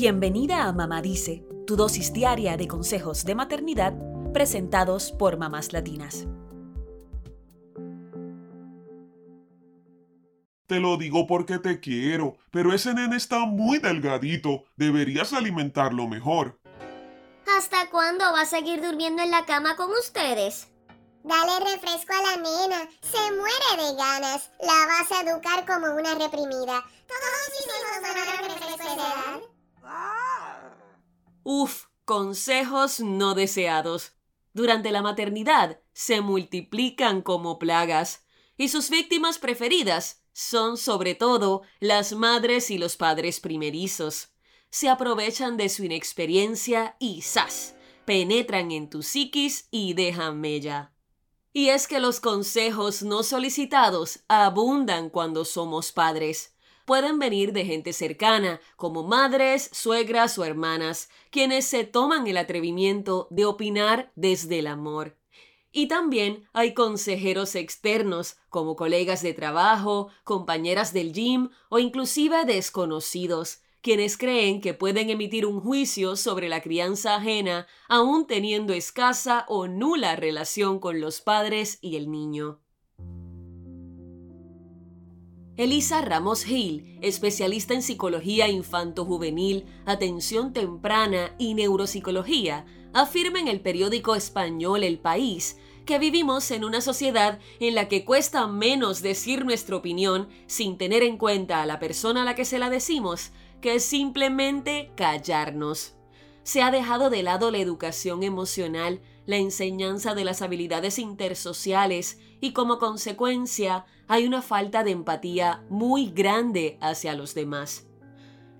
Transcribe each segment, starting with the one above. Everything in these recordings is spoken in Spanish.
Bienvenida a Mamá Dice, tu dosis diaria de consejos de maternidad presentados por mamás latinas. Te lo digo porque te quiero, pero ese nene está muy delgadito. Deberías alimentarlo mejor. ¿Hasta cuándo va a seguir durmiendo en la cama con ustedes? Dale refresco a la nena. Se muere de ganas. La vas a educar como una reprimida. Todos mis hijos van a refresco esa edad. Uf, consejos no deseados. Durante la maternidad se multiplican como plagas y sus víctimas preferidas son sobre todo las madres y los padres primerizos. Se aprovechan de su inexperiencia y ¡zas! penetran en tu psiquis y dejan mella. Y es que los consejos no solicitados abundan cuando somos padres pueden venir de gente cercana, como madres, suegras o hermanas, quienes se toman el atrevimiento de opinar desde el amor. Y también hay consejeros externos, como colegas de trabajo, compañeras del gym o inclusive desconocidos, quienes creen que pueden emitir un juicio sobre la crianza ajena aún teniendo escasa o nula relación con los padres y el niño. Elisa Ramos Hill, especialista en psicología infanto-juvenil, atención temprana y neuropsicología, afirma en el periódico español El País que vivimos en una sociedad en la que cuesta menos decir nuestra opinión sin tener en cuenta a la persona a la que se la decimos que simplemente callarnos. Se ha dejado de lado la educación emocional, la enseñanza de las habilidades intersociales y como consecuencia hay una falta de empatía muy grande hacia los demás.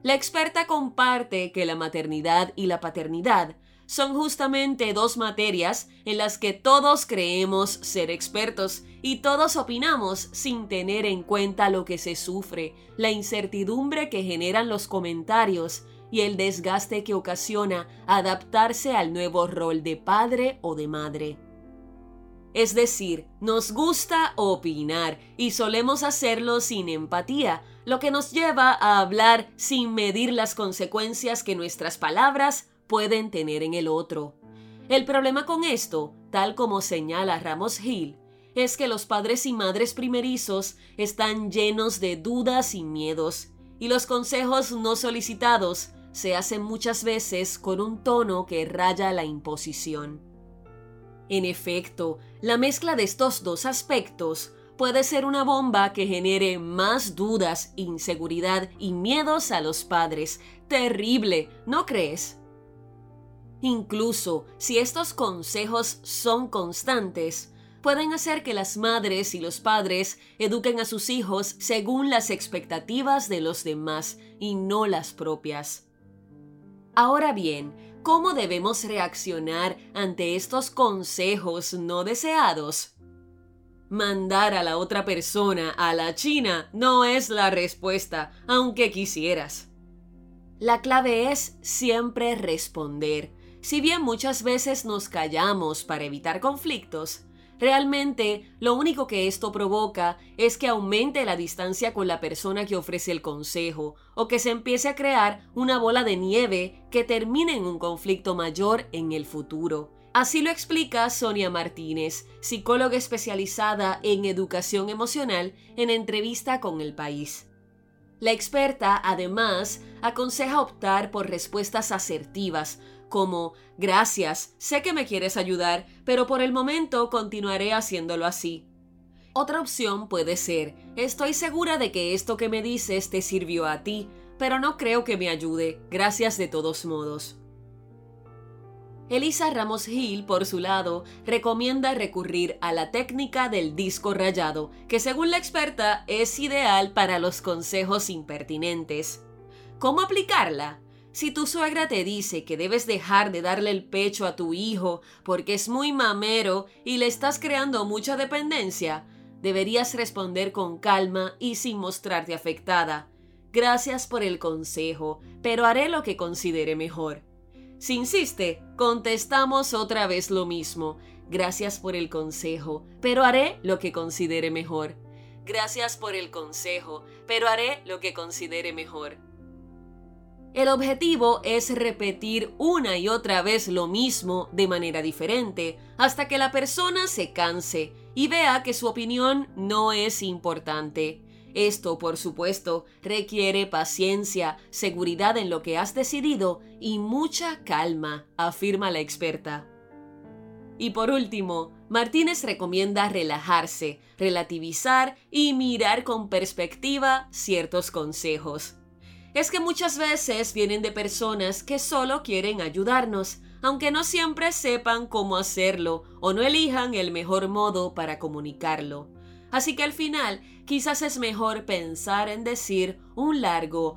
La experta comparte que la maternidad y la paternidad son justamente dos materias en las que todos creemos ser expertos y todos opinamos sin tener en cuenta lo que se sufre, la incertidumbre que generan los comentarios y el desgaste que ocasiona adaptarse al nuevo rol de padre o de madre. Es decir, nos gusta opinar y solemos hacerlo sin empatía, lo que nos lleva a hablar sin medir las consecuencias que nuestras palabras pueden tener en el otro. El problema con esto, tal como señala Ramos Hill, es que los padres y madres primerizos están llenos de dudas y miedos, y los consejos no solicitados se hacen muchas veces con un tono que raya la imposición. En efecto, la mezcla de estos dos aspectos puede ser una bomba que genere más dudas, inseguridad y miedos a los padres. Terrible, ¿no crees? Incluso si estos consejos son constantes, pueden hacer que las madres y los padres eduquen a sus hijos según las expectativas de los demás y no las propias. Ahora bien, ¿cómo debemos reaccionar ante estos consejos no deseados? Mandar a la otra persona a la China no es la respuesta, aunque quisieras. La clave es siempre responder. Si bien muchas veces nos callamos para evitar conflictos, Realmente, lo único que esto provoca es que aumente la distancia con la persona que ofrece el consejo o que se empiece a crear una bola de nieve que termine en un conflicto mayor en el futuro. Así lo explica Sonia Martínez, psicóloga especializada en educación emocional, en entrevista con El País. La experta, además, aconseja optar por respuestas asertivas, como gracias, sé que me quieres ayudar, pero por el momento continuaré haciéndolo así. Otra opción puede ser, estoy segura de que esto que me dices te sirvió a ti, pero no creo que me ayude, gracias de todos modos. Elisa Ramos Hill, por su lado, recomienda recurrir a la técnica del disco rayado, que según la experta es ideal para los consejos impertinentes. ¿Cómo aplicarla? Si tu suegra te dice que debes dejar de darle el pecho a tu hijo porque es muy mamero y le estás creando mucha dependencia, deberías responder con calma y sin mostrarte afectada. Gracias por el consejo, pero haré lo que considere mejor. Si insiste, contestamos otra vez lo mismo. Gracias por el consejo, pero haré lo que considere mejor. Gracias por el consejo, pero haré lo que considere mejor. El objetivo es repetir una y otra vez lo mismo de manera diferente hasta que la persona se canse y vea que su opinión no es importante. Esto, por supuesto, requiere paciencia, seguridad en lo que has decidido y mucha calma, afirma la experta. Y por último, Martínez recomienda relajarse, relativizar y mirar con perspectiva ciertos consejos. Es que muchas veces vienen de personas que solo quieren ayudarnos, aunque no siempre sepan cómo hacerlo o no elijan el mejor modo para comunicarlo. Así que al final quizás es mejor pensar en decir un largo